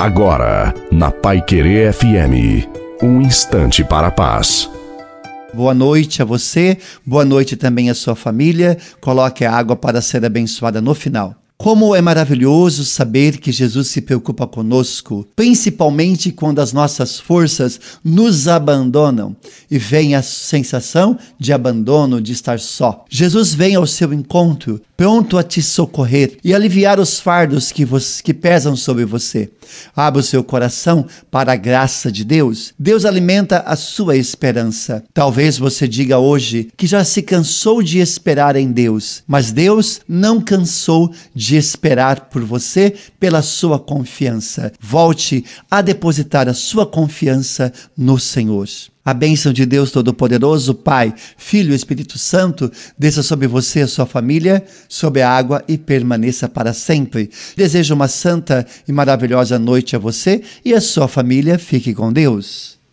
Agora, na Pai Querer FM, um instante para a paz. Boa noite a você, boa noite também à sua família. Coloque a água para ser abençoada no final. Como é maravilhoso saber que Jesus se preocupa conosco, principalmente quando as nossas forças nos abandonam e vem a sensação de abandono, de estar só. Jesus vem ao seu encontro, pronto a te socorrer e aliviar os fardos que, que pesam sobre você. Abra o seu coração para a graça de Deus. Deus alimenta a sua esperança. Talvez você diga hoje que já se cansou de esperar em Deus, mas Deus não cansou de esperar por você pela sua confiança. Volte a depositar a sua confiança no Senhor. A bênção de Deus Todo-Poderoso, Pai, Filho e Espírito Santo, desça sobre você e sua família, sobre a água e permaneça para sempre. Desejo uma santa e maravilhosa noite a você e a sua família. Fique com Deus.